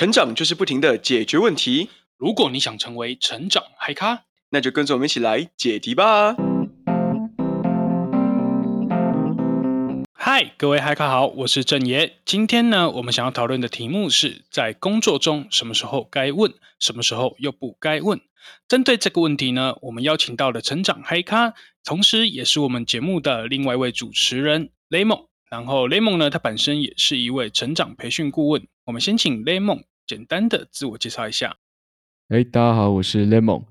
成长就是不停的解决问题。如果你想成为成长嗨咖，那就跟着我们一起来解题吧。嗨，各位嗨咖好，我是郑爷。今天呢，我们想要讨论的题目是在工作中什么时候该问，什么时候又不该问。针对这个问题呢，我们邀请到了成长嗨咖，同时也是我们节目的另外一位主持人雷蒙。然后雷蒙呢，他本身也是一位成长培训顾问。我们先请雷蒙简单的自我介绍一下。哎，大家好，我是 Lemon，，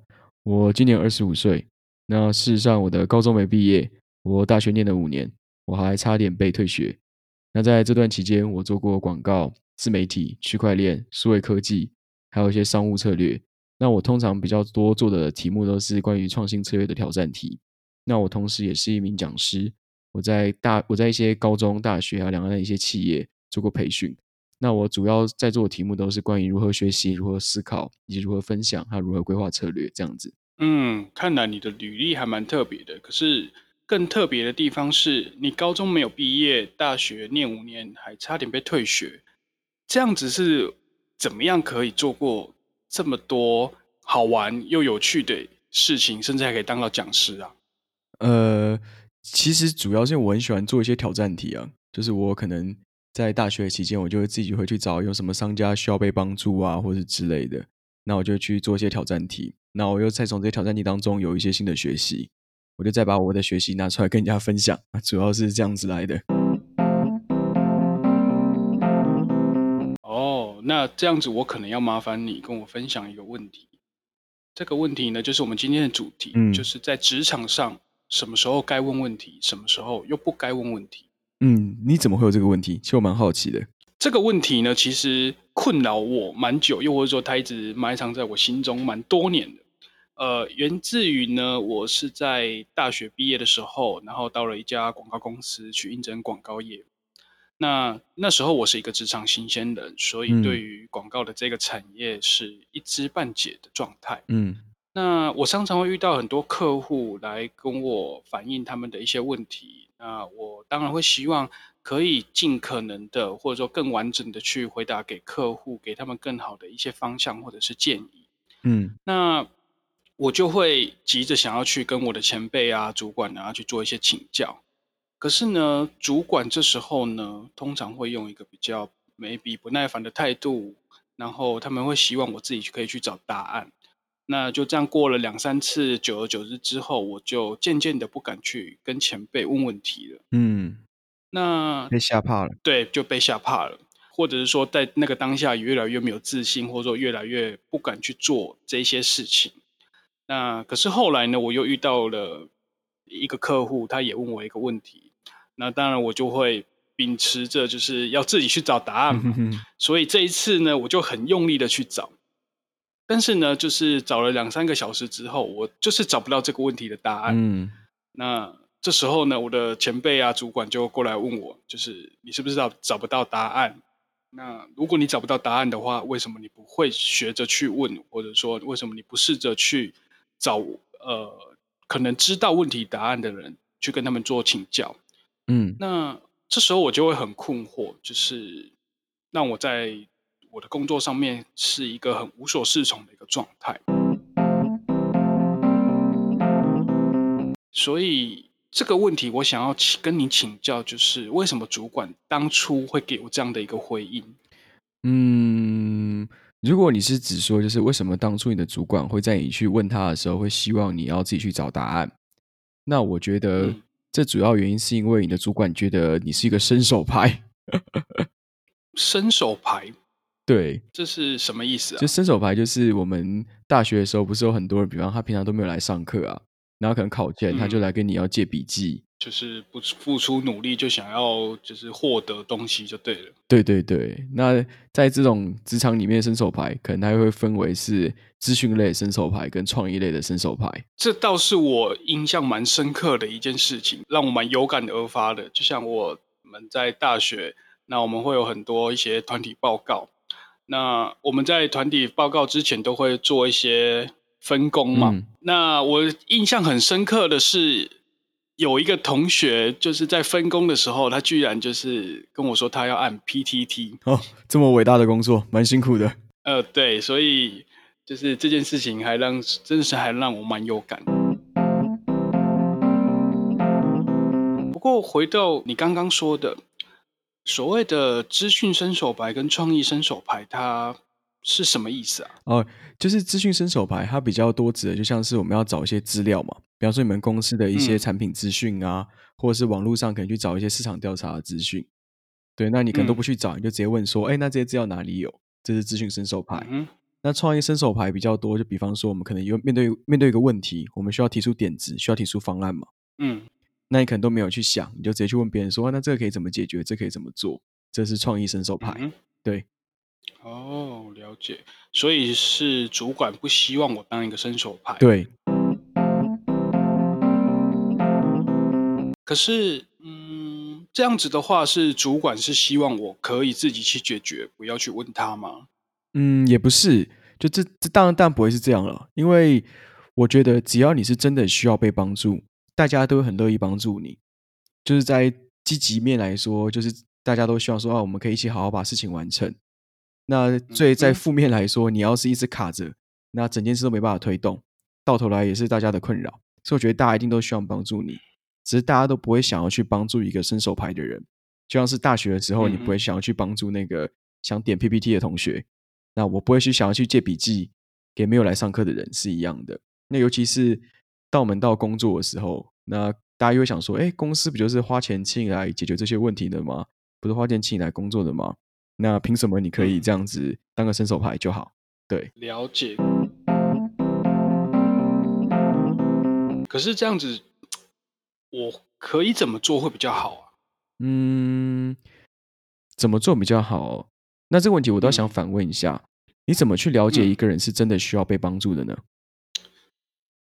我今年二十五岁。那事实上，我的高中没毕业，我大学念了五年，我还差点被退学。那在这段期间，我做过广告、自媒体、区块链、数位科技，还有一些商务策略。那我通常比较多做的题目都是关于创新策略的挑战题。那我同时也是一名讲师。我在大我在一些高中、大学啊，两岸的一些企业做过培训。那我主要在做的题目都是关于如何学习、如何思考以及如何分享，还有如何规划策略这样子。嗯，看来你的履历还蛮特别的。可是更特别的地方是你高中没有毕业，大学念五年还差点被退学。这样子是怎么样可以做过这么多好玩又有趣的事情，甚至还可以当到讲师啊？呃。其实主要是我很喜欢做一些挑战题啊，就是我可能在大学期间，我就会自己会去找有什么商家需要被帮助啊，或者之类的，那我就去做一些挑战题，那我又再从这些挑战题当中有一些新的学习，我就再把我的学习拿出来跟人家分享，主要是这样子来的。哦，那这样子我可能要麻烦你跟我分享一个问题，这个问题呢，就是我们今天的主题，嗯，就是在职场上。什么时候该问问题，什么时候又不该问问题？嗯，你怎么会有这个问题？其实我蛮好奇的。这个问题呢，其实困扰我蛮久，又或者说它一直埋藏在我心中蛮多年的。呃，源自于呢，我是在大学毕业的时候，然后到了一家广告公司去应征广告业。那那时候我是一个职场新鲜人，所以对于广告的这个产业是一知半解的状态。嗯。那我常常会遇到很多客户来跟我反映他们的一些问题，那我当然会希望可以尽可能的，或者说更完整的去回答给客户，给他们更好的一些方向或者是建议。嗯，那我就会急着想要去跟我的前辈啊、主管啊去做一些请教。可是呢，主管这时候呢，通常会用一个比较 maybe 不耐烦的态度，然后他们会希望我自己可以去找答案。那就这样过了两三次，久而久之之后，我就渐渐的不敢去跟前辈问问题了。嗯，那被吓怕了。对，就被吓怕了，或者是说在那个当下越来越没有自信，或者说越来越不敢去做这些事情。那可是后来呢，我又遇到了一个客户，他也问我一个问题。那当然我就会秉持着就是要自己去找答案嘛。所以这一次呢，我就很用力的去找。但是呢，就是找了两三个小时之后，我就是找不到这个问题的答案。嗯，那这时候呢，我的前辈啊、主管就过来问我，就是你是不是找找不到答案？那如果你找不到答案的话，为什么你不会学着去问，或者说为什么你不试着去找呃可能知道问题答案的人去跟他们做请教？嗯，那这时候我就会很困惑，就是让我在。我的工作上面是一个很无所适从的一个状态，所以这个问题我想要跟你请教，就是为什么主管当初会给我这样的一个回应？嗯，如果你是指说，就是为什么当初你的主管会在你去问他的时候，会希望你要自己去找答案？那我觉得这主要原因是因为你的主管觉得你是一个伸手牌，伸手派。对，这是什么意思啊？就伸手牌，就是我们大学的时候，不是有很多人，比方他平常都没有来上课啊，然后可能考前他就来跟你要借笔记，就是不付出努力就想要就是获得东西就对了。对对对，那在这种职场里面，伸手牌可能它会分为是资讯类伸手牌跟创意类的伸手牌。这倒是我印象蛮深刻的一件事情，让我蛮有感而发的。就像我们在大学，那我们会有很多一些团体报告。那我们在团体报告之前都会做一些分工嘛。嗯、那我印象很深刻的是，有一个同学就是在分工的时候，他居然就是跟我说他要按 PTT 哦，这么伟大的工作，蛮辛苦的。呃，对，所以就是这件事情还让真的是还让我蛮有感。不过回到你刚刚说的，所谓的资讯伸手牌跟创意伸手牌，它是什么意思啊？哦，就是资讯伸手牌，它比较多指的就像是我们要找一些资料嘛，比方说你们公司的一些产品资讯啊，嗯、或者是网络上可能去找一些市场调查的资讯。对，那你可能都不去找，嗯、你就直接问说，哎，那这些资料哪里有？这是资讯伸手牌。嗯、那创意伸手牌比较多，就比方说我们可能有面对面对一个问题，我们需要提出点子，需要提出方案嘛。嗯，那你可能都没有去想，你就直接去问别人说，那这个可以怎么解决？这可以怎么做？这是创意伸手牌。嗯、对。哦，了解。所以是主管不希望我当一个伸手牌。对。可是，嗯，这样子的话，是主管是希望我可以自己去解决，不要去问他吗？嗯，也不是。就这这当然当然不会是这样了，因为我觉得只要你是真的需要被帮助，大家都很乐意帮助你。就是在积极面来说，就是大家都希望说啊，我们可以一起好好把事情完成。那最在负面来说，你要是一直卡着，那整件事都没办法推动，到头来也是大家的困扰。所以我觉得大家一定都希望帮助你，只是大家都不会想要去帮助一个伸手牌的人，就像是大学的时候，你不会想要去帮助那个想点 PPT 的同学，那我不会去想要去借笔记给没有来上课的人是一样的。那尤其是到我们到工作的时候，那大家又会想说，哎，公司不就是花钱请你来解决这些问题的吗？不是花钱请你来工作的吗？那凭什么你可以这样子当个伸手牌就好？对，了解。可是这样子，我可以怎么做会比较好啊？嗯，怎么做比较好？那这个问题我倒想反问一下，嗯、你怎么去了解一个人是真的需要被帮助的呢？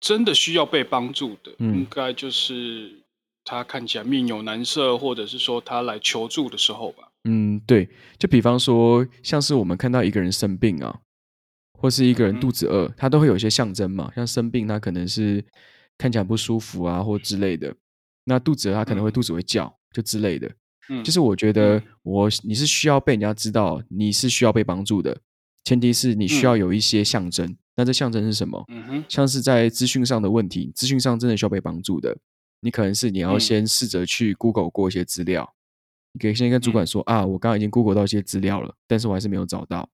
真的需要被帮助的，嗯、应该就是他看起来面有难色，或者是说他来求助的时候吧。嗯，对，就比方说，像是我们看到一个人生病啊，或是一个人肚子饿，他都会有一些象征嘛。像生病，他可能是看起来不舒服啊，或之类的。那肚子饿，他可能会肚子会叫，就之类的。嗯，就是我觉得我你是需要被人家知道你是需要被帮助的，前提是你需要有一些象征。那这象征是什么？嗯哼，像是在资讯上的问题，资讯上真的需要被帮助的，你可能是你要先试着去 Google 过一些资料。你可以先跟主管说、嗯、啊，我刚刚已经 Google 到一些资料了，但是我还是没有找到。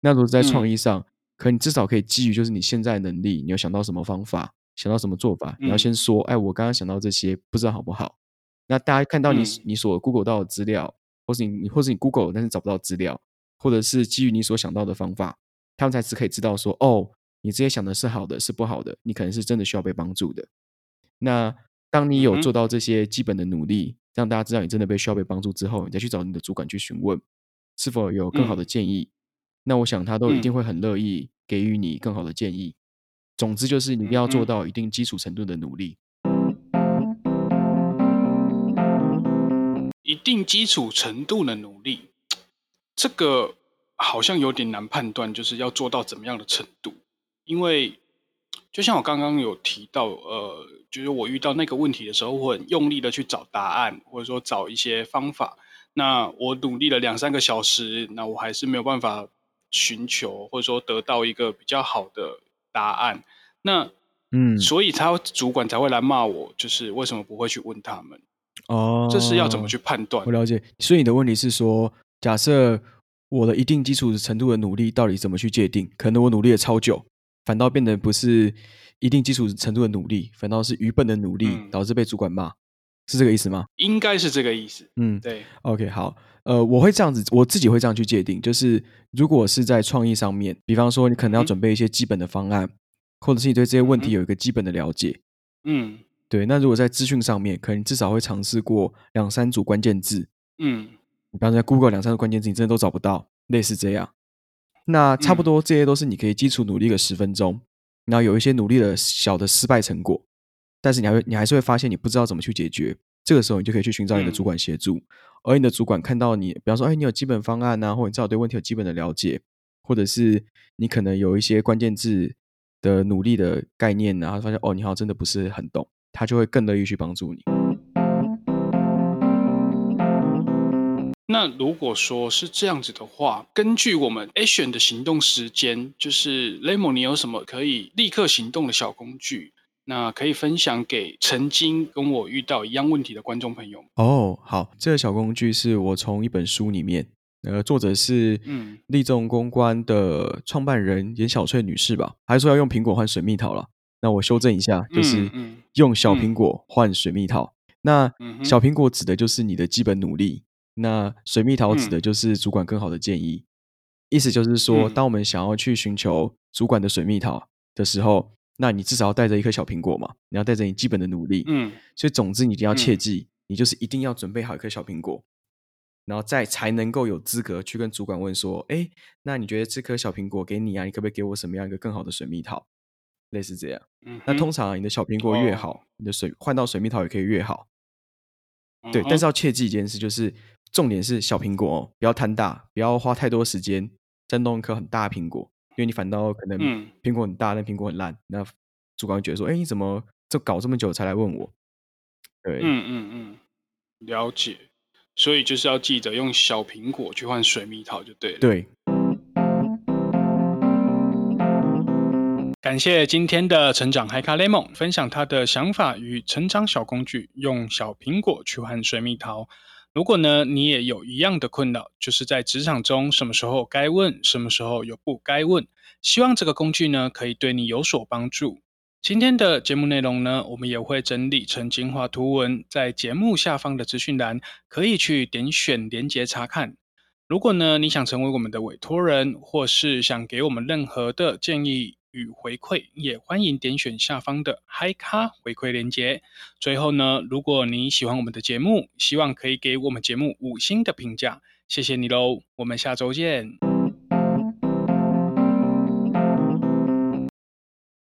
那如果在创意上，嗯、可你至少可以基于就是你现在能力，你有想到什么方法，想到什么做法，你要先说，哎，我刚刚想到这些，不知道好不好？那大家看到你、嗯、你所 Google 到的资料，或是你或是你 Google 但是找不到资料，或者是基于你所想到的方法，他们才是可以知道说，哦，你这些想的是好的，是不好的，你可能是真的需要被帮助的。那当你有做到这些基本的努力。让大家知道你真的被需要被帮助之后，你再去找你的主管去询问是否有更好的建议。嗯、那我想他都一定会很乐意给予你更好的建议。嗯、总之就是你一定要做到一定基础程度的努力。一定基础程度的努力，这个好像有点难判断，就是要做到怎么样的程度？因为就像我刚刚有提到，呃。就是我遇到那个问题的时候，我很用力的去找答案，或者说找一些方法。那我努力了两三个小时，那我还是没有办法寻求，或者说得到一个比较好的答案。那嗯，所以他主管才会来骂我，就是为什么不会去问他们？哦，这是要怎么去判断？我了解。所以你的问题是说，假设我的一定基础程度的努力到底怎么去界定？可能我努力了超久，反倒变得不是。一定基础程度的努力，反倒是愚笨的努力，嗯、导致被主管骂，是这个意思吗？应该是这个意思。嗯，对。OK，好。呃，我会这样子，我自己会这样去界定，就是如果是在创意上面，比方说你可能要准备一些基本的方案，嗯、或者是你对这些问题有一个基本的了解。嗯，对。那如果在资讯上面，可能至少会尝试过两三组关键字。嗯，你刚才 Google 两三个关键字，你真的都找不到，类似这样。那差不多这些都是你可以基础努力个十分钟。然后有一些努力的小的失败成果，但是你还会你还是会发现你不知道怎么去解决，这个时候你就可以去寻找你的主管协助，嗯、而你的主管看到你，比方说，哎，你有基本方案呐、啊，或者你至少对问题有基本的了解，或者是你可能有一些关键字的努力的概念、啊，然后发现哦，你好像真的不是很懂，他就会更乐意去帮助你。那如果说是这样子的话，根据我们 Action 的行动时间，就是 Lemon，你有什么可以立刻行动的小工具？那可以分享给曾经跟我遇到一样问题的观众朋友。哦，好，这个小工具是我从一本书里面，呃，作者是嗯立众公关的创办人严小翠女士吧，还说要用苹果换水蜜桃了。那我修正一下，就是用小苹果换水蜜桃。嗯、那小苹果指的就是你的基本努力。那水蜜桃指的就是主管更好的建议，嗯、意思就是说，当我们想要去寻求主管的水蜜桃的时候，那你至少要带着一颗小苹果嘛，你要带着你基本的努力，嗯，所以总之你一定要切记，嗯、你就是一定要准备好一颗小苹果，然后再才能够有资格去跟主管问说，哎，那你觉得这颗小苹果给你啊，你可不可以给我什么样一个更好的水蜜桃？类似这样，嗯，那通常你的小苹果越好，哦、你的水换到水蜜桃也可以越好，对，但是要切记一件事就是。重点是小苹果哦，不要贪大，不要花太多时间再弄一颗很大的苹果，因为你反倒可能苹果很大，但苹果很烂，那主管会觉得说：“哎，你怎么这搞这么久才来问我？”对，嗯嗯嗯，了解。所以就是要记得用小苹果去换水蜜桃就对了。对。感谢今天的成长嗨咖 Lemon 分享他的想法与成长小工具，用小苹果去换水蜜桃。如果呢，你也有一样的困扰，就是在职场中什么时候该问，什么时候又不该问，希望这个工具呢可以对你有所帮助。今天的节目内容呢，我们也会整理成精华图文，在节目下方的资讯栏可以去点选连接查看。如果呢，你想成为我们的委托人，或是想给我们任何的建议，与回馈，也欢迎点选下方的嗨咖回馈链接。最后呢，如果你喜欢我们的节目，希望可以给我们节目五星的评价，谢谢你喽，我们下周见。